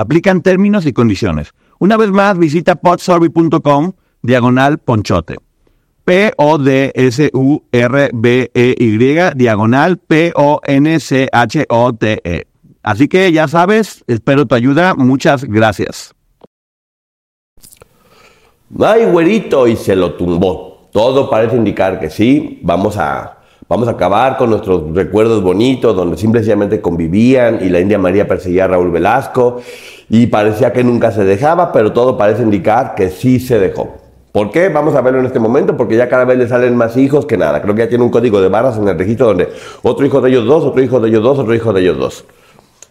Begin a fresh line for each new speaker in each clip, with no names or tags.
Aplican términos y condiciones. Una vez más, visita podsurvey.com diagonal ponchote. P-O-D-S-U-R-B-E-Y diagonal P-O-N-C-H-O-T-E. Así que ya sabes, espero tu ayuda. Muchas gracias.
Ay, güerito, y se lo tumbó. Todo parece indicar que sí, vamos a, vamos a acabar con nuestros recuerdos bonitos, donde simplemente convivían y la India María perseguía a Raúl Velasco y parecía que nunca se dejaba, pero todo parece indicar que sí se dejó. ¿Por qué? Vamos a verlo en este momento, porque ya cada vez le salen más hijos que nada. Creo que ya tiene un código de barras en el registro donde otro hijo de ellos dos, otro hijo de ellos dos, otro hijo de ellos dos.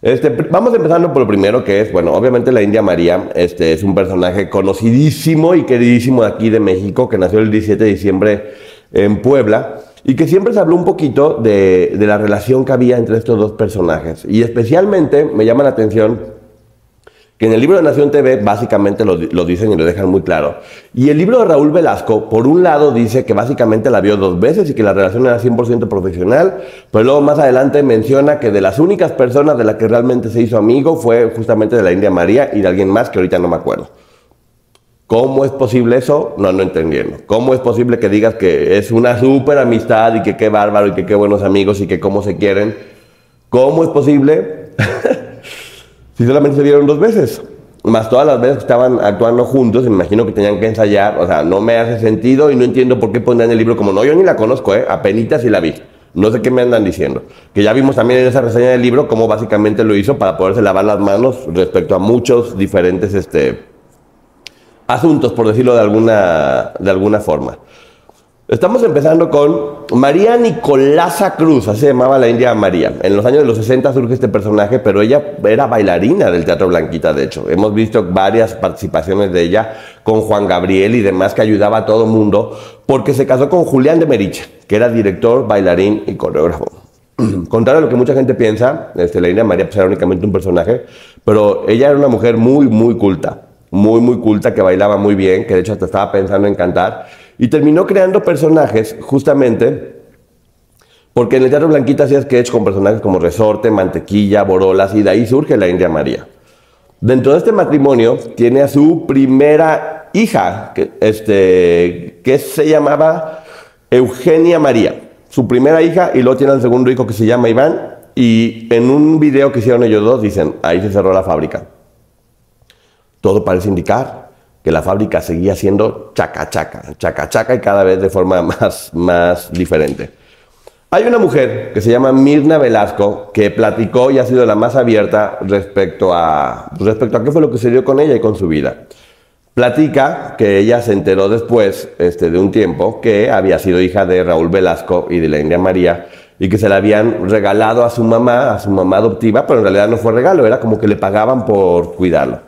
Este, vamos empezando por lo primero que es, bueno, obviamente la India María este, es un personaje conocidísimo y queridísimo aquí de México, que nació el 17 de diciembre en Puebla y que siempre se habló un poquito de, de la relación que había entre estos dos personajes. Y especialmente me llama la atención que en el libro de Nación TV básicamente lo, dicen y lo dejan muy claro. Y el libro de Raúl Velasco, por un lado, dice que básicamente la vio dos veces y que la relación era 100% profesional, pero luego más adelante menciona que de las únicas personas de las que realmente se hizo amigo fue justamente de la India María y de alguien más que ahorita no me acuerdo. ¿Cómo es posible eso? No, no entendiendo. ¿Cómo es posible que digas que es una súper amistad y que qué bárbaro y que qué buenos amigos y que cómo se quieren? ¿Cómo es posible? si solamente se vieron dos veces. Más todas las veces que estaban actuando juntos, me imagino que tenían que ensayar. O sea, no me hace sentido y no entiendo por qué pondrán el libro como no, yo ni la conozco, ¿eh? Apenas si la vi. No sé qué me andan diciendo. Que ya vimos también en esa reseña del libro cómo básicamente lo hizo para poderse lavar las manos respecto a muchos diferentes este, asuntos, por decirlo de alguna, de alguna forma. Estamos empezando con María Nicolasa Cruz, así se llamaba la India María. En los años de los 60 surge este personaje, pero ella era bailarina del Teatro Blanquita, de hecho. Hemos visto varias participaciones de ella con Juan Gabriel y demás que ayudaba a todo mundo, porque se casó con Julián de Meriche, que era director, bailarín y coreógrafo. Contrario a lo que mucha gente piensa, este, la India María pues, era únicamente un personaje, pero ella era una mujer muy, muy culta, muy, muy culta, que bailaba muy bien, que de hecho hasta estaba pensando en cantar y terminó creando personajes justamente porque en el Teatro Blanquita hacía sketch con personajes como Resorte, Mantequilla, Borolas y de ahí surge la India María. Dentro de este matrimonio tiene a su primera hija, que, este, que se llamaba Eugenia María. Su primera hija y luego tiene al segundo hijo que se llama Iván. Y en un video que hicieron ellos dos dicen, ahí se cerró la fábrica. Todo parece indicar que la fábrica seguía siendo chaca chaca, chaca chaca y cada vez de forma más, más diferente. Hay una mujer que se llama Mirna Velasco que platicó y ha sido la más abierta respecto a, respecto a qué fue lo que se dio con ella y con su vida. Platica que ella se enteró después este, de un tiempo que había sido hija de Raúl Velasco y de la India María y que se la habían regalado a su mamá, a su mamá adoptiva, pero en realidad no fue regalo, era como que le pagaban por cuidarlo.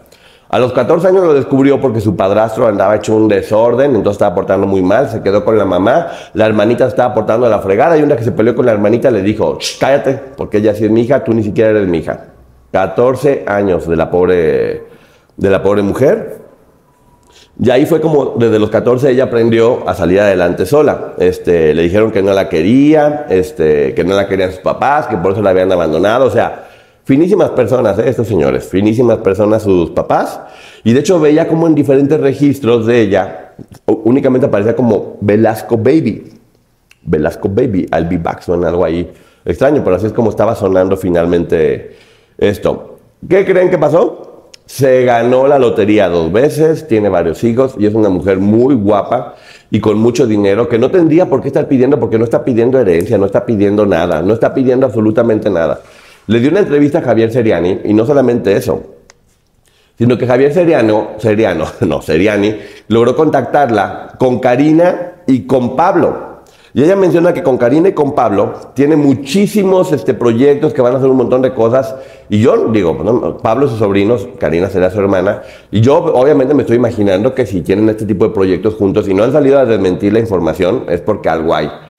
A los 14 años lo descubrió porque su padrastro andaba hecho un desorden, entonces estaba portando muy mal, se quedó con la mamá, la hermanita estaba portando a la fregada y una que se peleó con la hermanita le dijo, cállate, porque ella sí es mi hija, tú ni siquiera eres mi hija. 14 años de la pobre, de la pobre mujer. Y ahí fue como desde los 14 ella aprendió a salir adelante sola. Este, le dijeron que no la quería, este, que no la querían sus papás, que por eso la habían abandonado. O sea, Finísimas personas, ¿eh? estos señores, finísimas personas sus papás. Y de hecho veía como en diferentes registros de ella, únicamente aparecía como Velasco Baby. Velasco Baby, I'll be back, algo ahí extraño, pero así es como estaba sonando finalmente, esto. ¿Qué creen que pasó? Se ganó la lotería dos veces, tiene varios hijos y es una mujer muy guapa y con mucho dinero que no tendría por qué estar pidiendo, porque no está pidiendo herencia, no está pidiendo nada, no está pidiendo absolutamente nada. Le dio una entrevista a Javier Seriani y no solamente eso, sino que Javier Seriano, Seriano, no, Seriani, logró contactarla con Karina y con Pablo. Y ella menciona que con Karina y con Pablo tiene muchísimos este, proyectos que van a hacer un montón de cosas. Y yo digo, Pablo sus sobrinos, Karina será su hermana. Y yo obviamente me estoy imaginando que si tienen este tipo de proyectos juntos y no han salido a desmentir la información, es porque algo hay.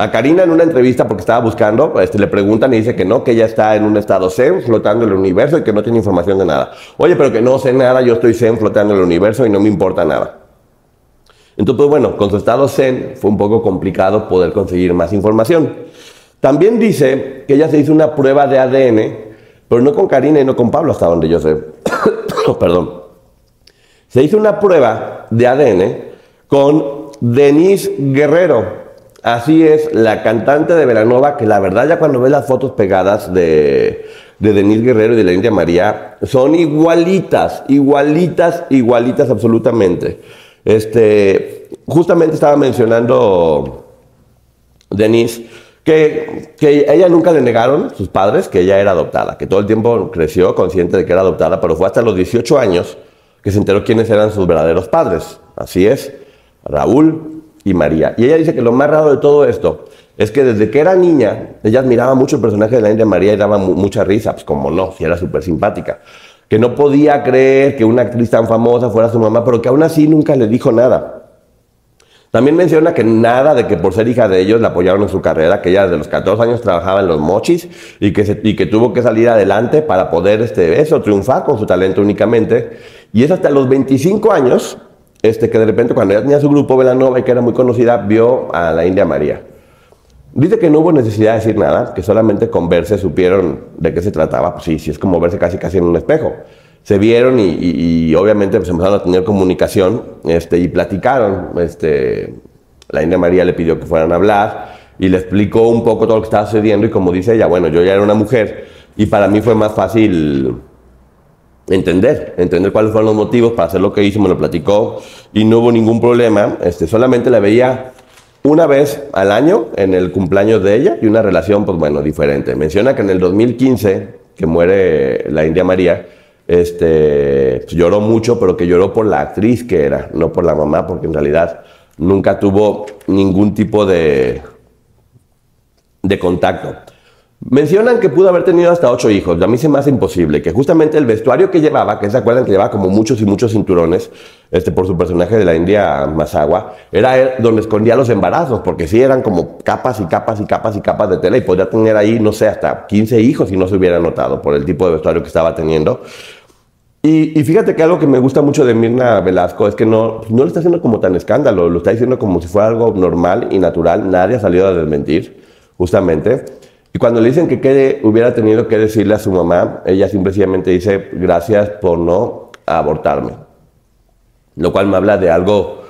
A Karina en una entrevista, porque estaba buscando, este, le preguntan y dice que no, que ella está en un estado zen, flotando en el universo y que no tiene información de nada. Oye, pero que no sé nada, yo estoy zen flotando en el universo y no me importa nada. Entonces, pues bueno, con su estado zen fue un poco complicado poder conseguir más información. También dice que ella se hizo una prueba de ADN, pero no con Karina y no con Pablo, hasta donde yo sé. Perdón. Se hizo una prueba de ADN con Denise Guerrero, Así es, la cantante de Veranova, que la verdad ya cuando ves las fotos pegadas de, de Denise Guerrero y de la India María, son igualitas, igualitas, igualitas absolutamente. Este, justamente estaba mencionando Denise que, que ella nunca le negaron sus padres que ella era adoptada, que todo el tiempo creció consciente de que era adoptada, pero fue hasta los 18 años que se enteró quiénes eran sus verdaderos padres. Así es, Raúl y María. Y ella dice que lo más raro de todo esto es que desde que era niña, ella admiraba mucho el personaje de la India María y daba mucha risa, pues como no, si era súper simpática. Que no podía creer que una actriz tan famosa fuera su mamá, pero que aún así nunca le dijo nada. También menciona que nada de que por ser hija de ellos la apoyaron en su carrera, que ella desde los 14 años trabajaba en los mochis y que, y que tuvo que salir adelante para poder este, eso, triunfar con su talento únicamente. Y es hasta los 25 años este, que de repente cuando ya tenía su grupo Velanova y que era muy conocida, vio a la India María. Dice que no hubo necesidad de decir nada, que solamente con verse supieron de qué se trataba. Pues sí, sí, es como verse casi casi en un espejo. Se vieron y, obviamente pues empezaron a tener comunicación este, y platicaron. Este, la India María le pidió que fueran a hablar y le explicó un poco todo lo que estaba sucediendo y como dice ella, bueno, yo ya era una mujer y para mí fue más fácil entender, entender cuáles fueron los motivos para hacer lo que hizo, me lo platicó y no hubo ningún problema. Este, solamente la veía una vez al año en el cumpleaños de ella y una relación, pues bueno, diferente. Menciona que en el 2015, que muere la India María, este, pues, lloró mucho, pero que lloró por la actriz que era, no por la mamá, porque en realidad nunca tuvo ningún tipo de, de contacto. Mencionan que pudo haber tenido hasta ocho hijos. A mí se me hace imposible. Que justamente el vestuario que llevaba, que se acuerdan que llevaba como muchos y muchos cinturones, este, por su personaje de la India Masagua, era donde escondía los embarazos, porque sí eran como capas y capas y capas y capas de tela y podía tener ahí, no sé, hasta 15 hijos si no se hubiera notado por el tipo de vestuario que estaba teniendo. Y, fíjate que algo que me gusta mucho de Mirna Velasco es que no, no lo está haciendo como tan escándalo, lo está diciendo como si fuera algo normal y natural. Nadie ha salido a desmentir, justamente. Y cuando le dicen que hubiera tenido que decirle a su mamá, ella simplemente dice, gracias por no abortarme. Lo cual me habla de algo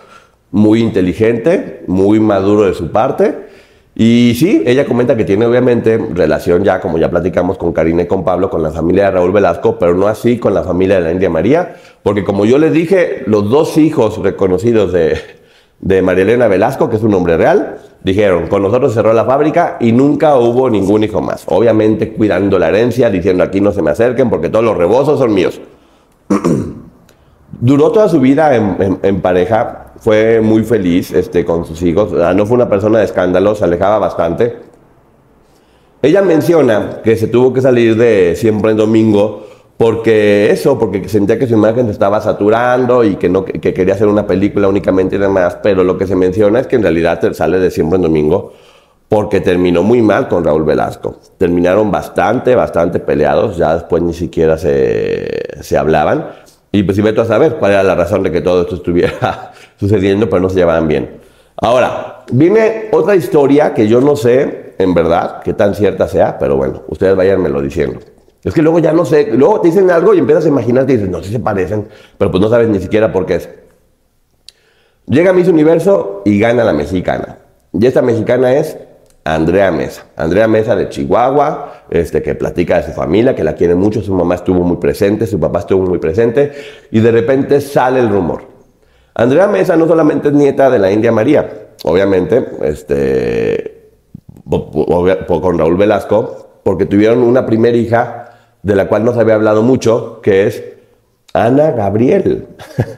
muy inteligente, muy maduro de su parte. Y sí, ella comenta que tiene obviamente relación ya, como ya platicamos con Karina y con Pablo, con la familia de Raúl Velasco, pero no así con la familia de la India María, porque como yo les dije, los dos hijos reconocidos de, de María Elena Velasco, que es un nombre real, Dijeron, con nosotros cerró la fábrica y nunca hubo ningún hijo más. Obviamente cuidando la herencia, diciendo aquí no se me acerquen porque todos los rebozos son míos. Duró toda su vida en, pareja, fue muy feliz este, con sus hijos, no fue una persona de escándalo, se alejaba bastante. Ella menciona que se tuvo que salir de siempre en domingo porque eso, porque sentía que su imagen se estaba saturando y que, no, que quería hacer una película únicamente y demás, pero lo que se menciona es que en realidad sale de siempre en domingo porque terminó muy mal con Raúl Velasco. Terminaron bastante, bastante peleados, ya después ni siquiera se, se hablaban. Y pues si vete a saber cuál era la razón de que todo esto estuviera sucediendo, pero no se llevaban bien. Ahora, viene otra historia que yo no sé, en verdad, qué tan cierta sea, pero bueno, ustedes váyanmelo diciendo. Es que luego ya no sé, luego te dicen algo y empiezas a imaginar y dices, no, sí se parecen, pero pues no sabes ni siquiera por qué es. Llega Miss Universo y gana la mexicana. Y esta mexicana es Andrea Mesa. Andrea Mesa de Chihuahua, este, que platica de su familia, que la quiere mucho, su mamá estuvo muy presente, su papá estuvo muy presente, y de repente sale el rumor. Andrea Mesa no solamente es nieta de la India María, obviamente, este, con Raúl Velasco, porque tuvieron una primera hija de la cual no se había hablado mucho, que es Ana Gabriel.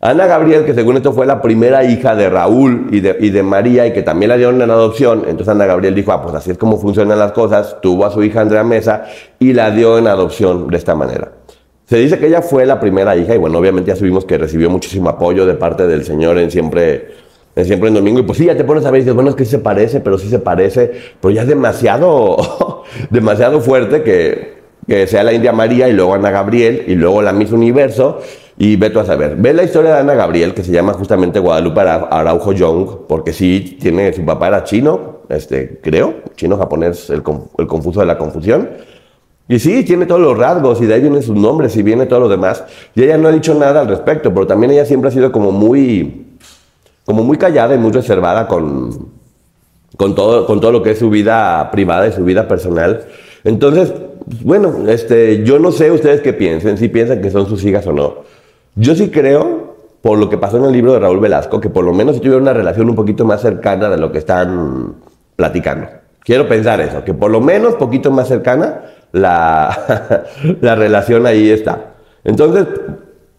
Ana Gabriel, que según esto fue la primera hija de Raúl y de, y de, María y que también la dieron en adopción, entonces Ana Gabriel dijo, ah, pues así es como funcionan las cosas, tuvo a su hija Andrea Mesa y la dio en adopción de esta manera. Se dice que ella fue la primera hija y bueno, obviamente ya subimos que recibió muchísimo apoyo de parte del Señor en siempre, en siempre en domingo y pues sí, ya te pones a ver y dices, bueno, es que sí se parece, pero sí se parece, pero ya es demasiado, demasiado fuerte que, que sea la India María y luego Ana Gabriel y luego la Miss Universo y ve tú a saber. Ve la historia de Ana Gabriel, que se llama justamente Guadalupe Araujo Young, porque sí, tiene, su papá era chino, este, creo, chino-japonés, el, el, confuso de la confusión. Y sí, tiene todos los rasgos, y de ahí vienen sus nombres, y viene todo lo demás. Y ella no ha dicho nada al respecto, pero también ella siempre ha sido como muy, como muy callada y muy reservada con, con, todo, con todo lo que es su vida privada y su vida personal. Entonces, bueno, este, yo no sé ustedes qué piensen, si piensan que son sus hijas o no. Yo sí creo, por lo que pasó en el libro de Raúl Velasco, que por lo menos tuvieron una relación un poquito más cercana de lo que están platicando. Quiero pensar eso, que por lo menos poquito más cercana la, la relación ahí está. Entonces,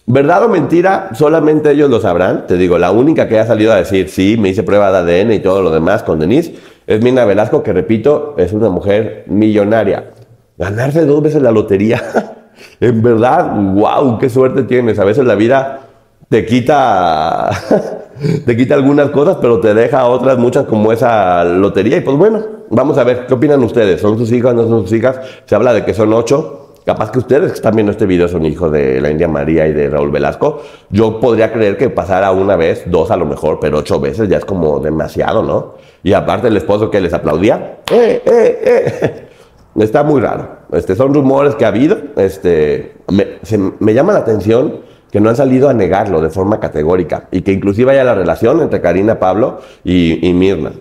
verdad o mentira, solamente ellos lo sabrán. Te digo, la única que ha salido a decir, sí, me hice prueba de ADN y todo lo demás con Denise, es Mina Velasco, que repito, es una mujer millonaria. Ganarse dos veces la lotería. En verdad, wow, qué suerte tienes. A veces la vida te quita, te quita algunas cosas, pero te deja otras muchas como esa lotería. Y pues bueno, vamos a ver, ¿qué opinan ustedes? ¿Son sus hijas, no son sus hijas? Se habla de que son ocho. Capaz que ustedes que están viendo este video son hijos de la India María y de Raúl Velasco. Yo podría creer que pasara una vez, dos a lo mejor, pero ocho veces ya es como demasiado, ¿no? Y aparte el esposo que les aplaudía, ¡eh, eh, eh! Está muy raro. Este, son rumores que ha habido. Este, me, llama la atención que no han salido a negarlo de forma categórica y que inclusive haya la relación entre Karina Pablo y, Mirna.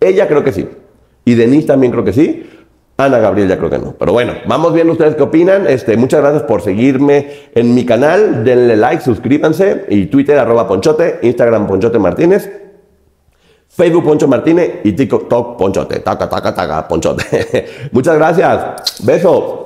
Ella creo que sí. Y Denise también creo que sí. Ana Gabriel ya creo que no. Pero bueno, vamos viendo ustedes qué opinan. Este, muchas gracias por seguirme en mi canal. Denle like, suscríbanse. Y Twitter Ponchote, Instagram Ponchote Martínez. Facebook Poncho Martínez y TikTok Ponchote. Taca, taca, taca, Ponchote. Muchas gracias. Beso.